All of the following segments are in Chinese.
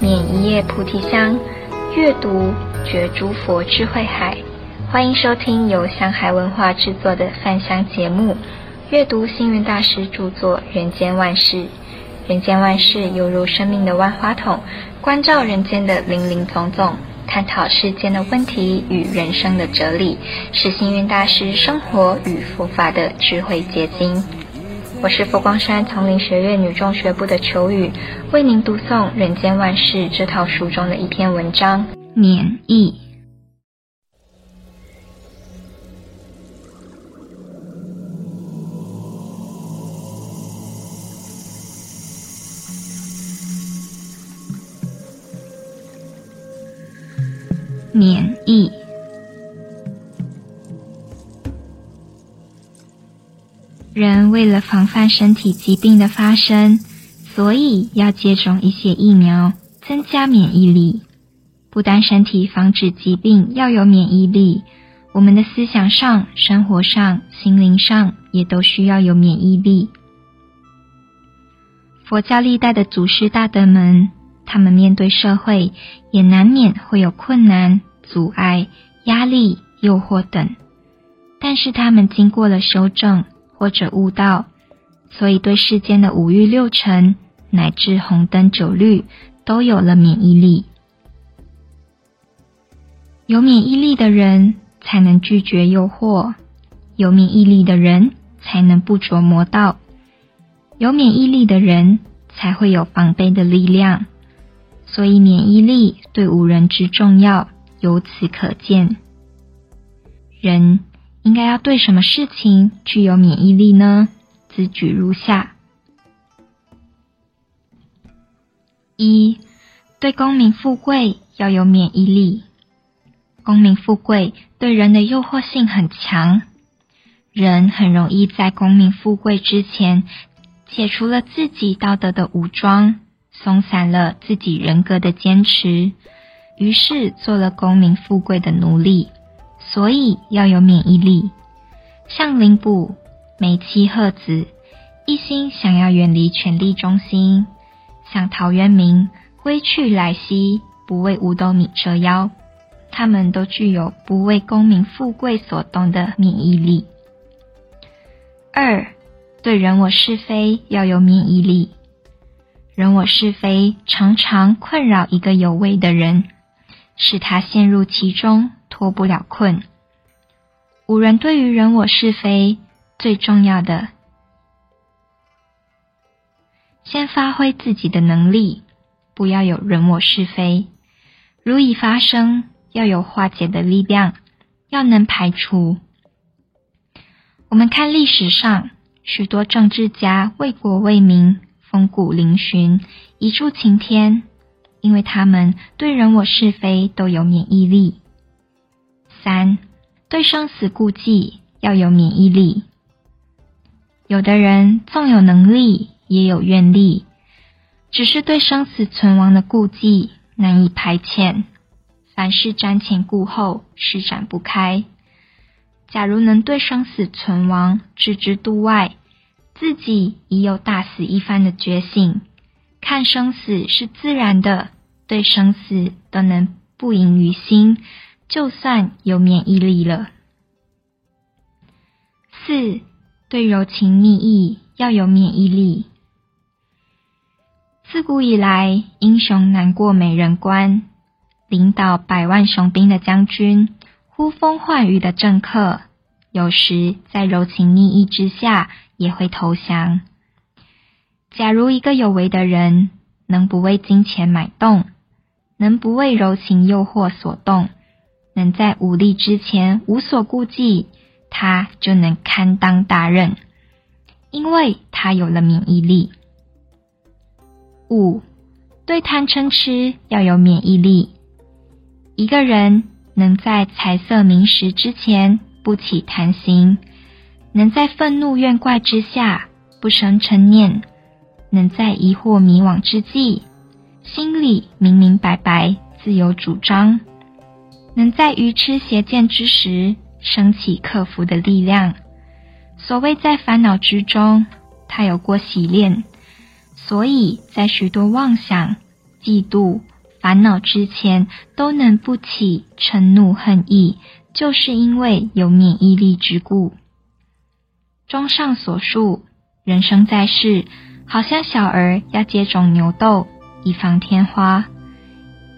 免，一叶菩提香，阅读觉诸佛智慧海。欢迎收听由香海文化制作的饭香节目，阅读星云大师著作《人间万事》。人间万事犹如生命的万花筒，关照人间的林林总总，探讨世间的问题与人生的哲理，是星云大师生活与佛法的智慧结晶。我是佛光山丛林学院女中学部的秋雨，为您读诵《人间万事》这套书中的一篇文章《免疫》。免疫。人为了防范身体疾病的发生，所以要接种一些疫苗，增加免疫力。不单身体防止疾病要有免疫力，我们的思想上、生活上、心灵上也都需要有免疫力。佛教历代的祖师大德们，他们面对社会也难免会有困难、阻碍、压力、诱惑等，但是他们经过了修正。或者悟道，所以对世间的五欲六尘乃至红灯酒绿都有了免疫力。有免疫力的人才能拒绝诱惑，有免疫力的人才能不琢磨道，有免疫力的人才会有防备的力量。所以免疫力对吾人之重要，由此可见。人。应该要对什么事情具有免疫力呢？自举如下：一、对功名富贵要有免疫力。功名富贵对人的诱惑性很强，人很容易在功名富贵之前解除了自己道德的武装，松散了自己人格的坚持，于是做了功名富贵的奴隶。所以要有免疫力，像林卜、梅妻鹤子，一心想要远离权力中心；像陶渊明，归去来兮，不为五斗米折腰。他们都具有不为功名富贵所动的免疫力。二，对人我是非要有免疫力。人我是非常常困扰一个有为的人，使他陷入其中。脱不了困。吾人对于人我是非最重要的，先发挥自己的能力，不要有人我是非。如已发生，要有化解的力量，要能排除。我们看历史上许多政治家为国为民，风骨嶙峋，一柱擎天，因为他们对人我是非都有免疫力。三，对生死顾忌要有免疫力。有的人纵有能力，也有愿力，只是对生死存亡的顾忌难以排遣，凡事瞻前顾后，施展不开。假如能对生死存亡置之度外，自己已有大死一番的觉醒，看生死是自然的，对生死都能不萦于心。就算有免疫力了。四，对柔情蜜意要有免疫力。自古以来，英雄难过美人关，领导百万雄兵的将军，呼风唤雨的政客，有时在柔情蜜意之下也会投降。假如一个有为的人，能不为金钱买动，能不为柔情诱惑所动，能在武力之前无所顾忌，他就能堪当大任，因为他有了免疫力。五，对贪嗔痴要有免疫力。一个人能在财色名食之前不起贪心，能在愤怒怨怪之下不生嗔念，能在疑惑迷惘之际，心里明明白白，自有主张。能在愚痴邪见之时升起克服的力量。所谓在烦恼之中，他有过洗练，所以在许多妄想、嫉妒、烦恼之前都能不起嗔怒恨意，就是因为有免疫力之故。综上所述，人生在世，好像小儿要接种牛痘，以防天花，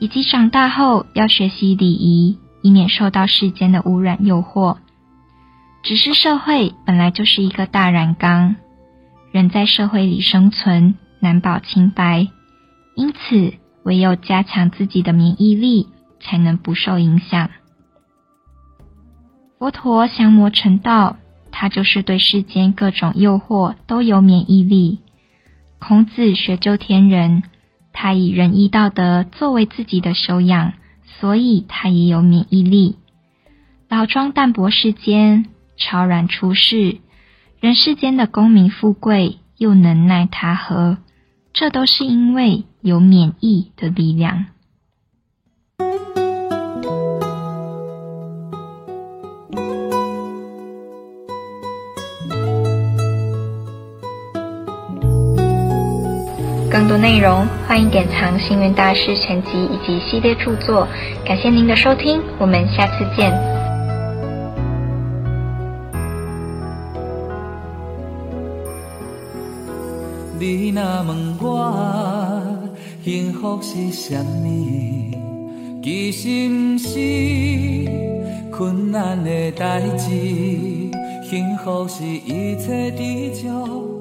以及长大后要学习礼仪，以免受到世间的污染诱惑。只是社会本来就是一个大染缸，人在社会里生存，难保清白，因此唯有加强自己的免疫力，才能不受影响。佛陀降魔成道。他就是对世间各种诱惑都有免疫力。孔子学究天人，他以仁义道德作为自己的修养，所以他也有免疫力。老庄淡泊世间，超然出世，人世间的功名富贵又能奈他何？这都是因为有免疫的力量。更多内容，欢迎典藏《星云大师全集》以及系列著作。感谢您的收听，我们下次见。你若问我幸福是啥物？其实不是困难的代志，幸福是一切知足。